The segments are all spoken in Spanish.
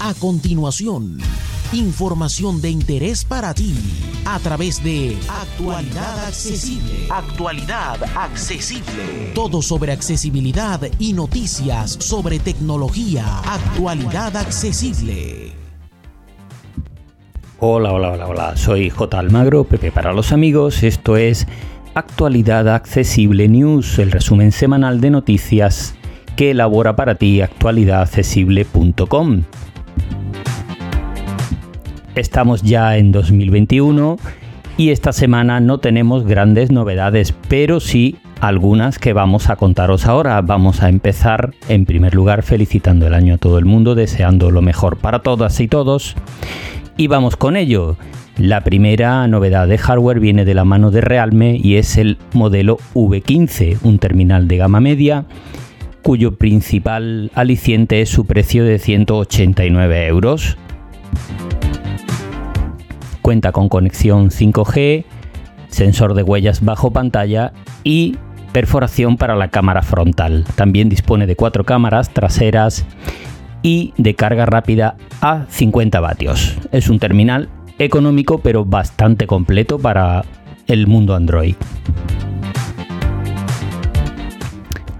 A continuación, información de interés para ti a través de Actualidad Accesible. Actualidad Accesible. Todo sobre accesibilidad y noticias sobre tecnología. Actualidad Accesible. Hola, hola, hola, hola. Soy J. Almagro, Pepe para los amigos. Esto es Actualidad Accesible News, el resumen semanal de noticias que elabora para ti actualidadaccesible.com. Estamos ya en 2021 y esta semana no tenemos grandes novedades, pero sí algunas que vamos a contaros ahora. Vamos a empezar en primer lugar felicitando el año a todo el mundo, deseando lo mejor para todas y todos. Y vamos con ello. La primera novedad de hardware viene de la mano de Realme y es el modelo V15, un terminal de gama media cuyo principal aliciente es su precio de 189 euros. Cuenta con conexión 5G, sensor de huellas bajo pantalla y perforación para la cámara frontal. También dispone de cuatro cámaras traseras y de carga rápida a 50 vatios. Es un terminal económico pero bastante completo para el mundo Android.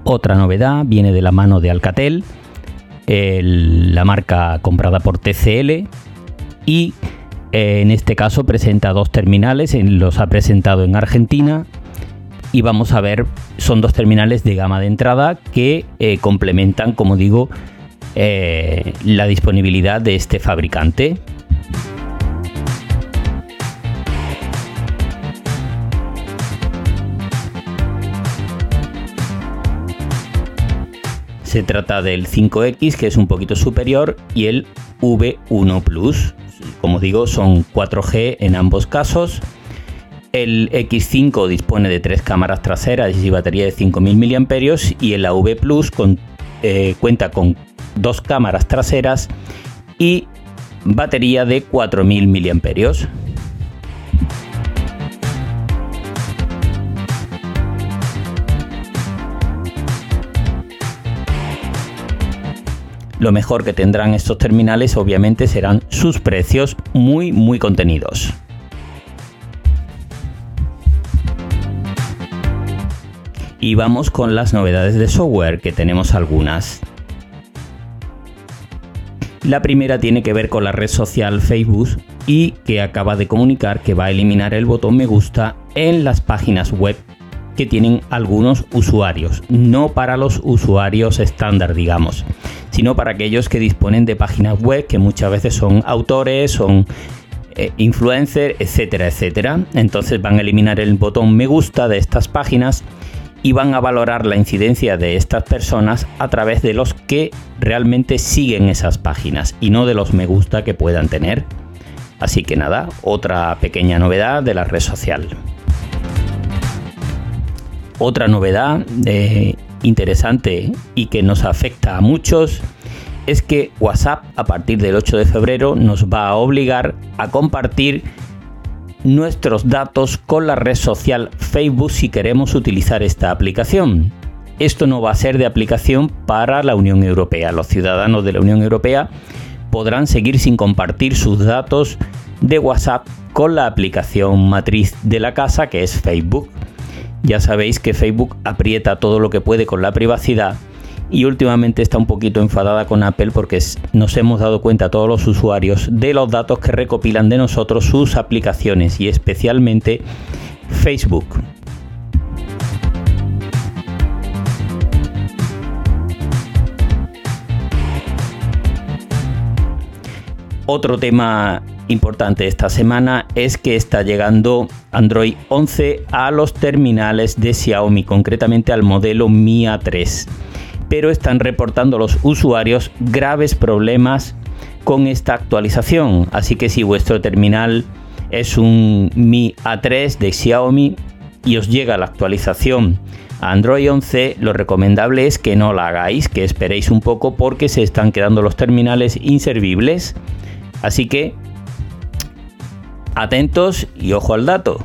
Otra novedad viene de la mano de Alcatel, la marca comprada por TCL y en este caso presenta dos terminales, los ha presentado en Argentina y vamos a ver, son dos terminales de gama de entrada que eh, complementan, como digo, eh, la disponibilidad de este fabricante. Se trata del 5X, que es un poquito superior, y el V1 Plus como digo, son 4G en ambos casos. El X5 dispone de tres cámaras traseras y batería de 5.000 mAh y el AV Plus eh, cuenta con dos cámaras traseras y batería de 4.000 mAh. Lo mejor que tendrán estos terminales obviamente serán sus precios muy muy contenidos. Y vamos con las novedades de software, que tenemos algunas. La primera tiene que ver con la red social Facebook y que acaba de comunicar que va a eliminar el botón me gusta en las páginas web que tienen algunos usuarios, no para los usuarios estándar, digamos, sino para aquellos que disponen de páginas web que muchas veces son autores, son eh, influencers, etcétera, etcétera. Entonces van a eliminar el botón me gusta de estas páginas y van a valorar la incidencia de estas personas a través de los que realmente siguen esas páginas y no de los me gusta que puedan tener. Así que nada, otra pequeña novedad de la red social. Otra novedad eh, interesante y que nos afecta a muchos es que WhatsApp a partir del 8 de febrero nos va a obligar a compartir nuestros datos con la red social Facebook si queremos utilizar esta aplicación. Esto no va a ser de aplicación para la Unión Europea. Los ciudadanos de la Unión Europea podrán seguir sin compartir sus datos de WhatsApp con la aplicación matriz de la casa que es Facebook. Ya sabéis que Facebook aprieta todo lo que puede con la privacidad y últimamente está un poquito enfadada con Apple porque nos hemos dado cuenta todos los usuarios de los datos que recopilan de nosotros sus aplicaciones y especialmente Facebook. Otro tema importante esta semana es que está llegando Android 11 a los terminales de Xiaomi, concretamente al modelo Mi A3. Pero están reportando los usuarios graves problemas con esta actualización. Así que si vuestro terminal es un Mi A3 de Xiaomi y os llega la actualización a Android 11, lo recomendable es que no la hagáis, que esperéis un poco porque se están quedando los terminales inservibles Así que atentos y ojo al dato.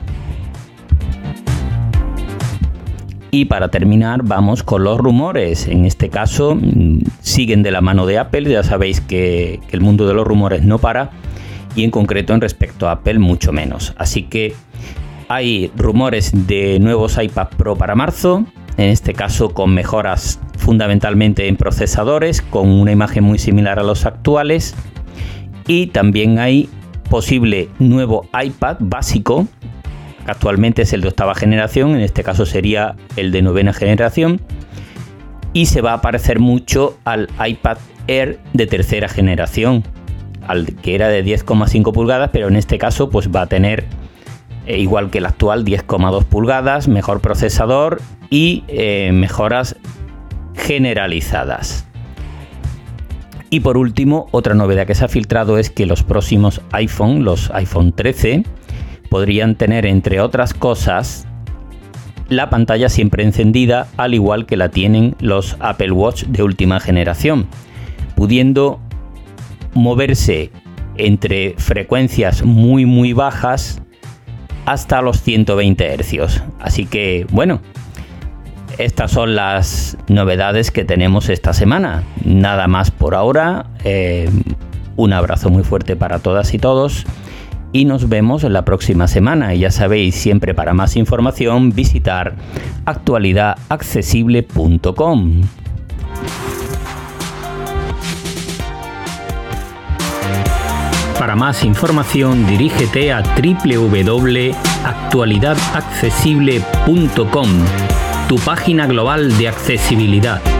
Y para terminar, vamos con los rumores. En este caso, mm, siguen de la mano de Apple. Ya sabéis que, el mundo de los rumores no para. Y en concreto, en respecto a Apple, mucho menos. Así que hay rumores de nuevos iPad Pro para marzo. En este caso, con mejoras fundamentalmente en procesadores, con una imagen muy similar a los actuales. Y también hay posible nuevo iPad básico actualmente es el de octava generación, en este caso sería el de novena generación, y se va a parecer mucho al iPad Air de tercera generación, al que era de 10,5 pulgadas, pero en este caso pues va a tener eh, igual que el actual 10,2 pulgadas, mejor procesador y eh, mejoras generalizadas. Y por último, otra novedad que se ha filtrado es que los próximos iPhone, los iPhone 13, podrían tener, entre otras cosas, la pantalla siempre encendida, al igual que la tienen los Apple Watch de última generación, pudiendo moverse entre frecuencias muy muy bajas hasta los 120 Hz. Así que bueno, estas son las novedades que tenemos esta semana. Nada más por ahora. Eh, un abrazo muy fuerte para todas y todos y nos vemos la próxima semana. Y ya sabéis, siempre para más información visitar actualidadaccesible.com. Para más información dirígete a www.actualidadaccesible.com, tu página global de accesibilidad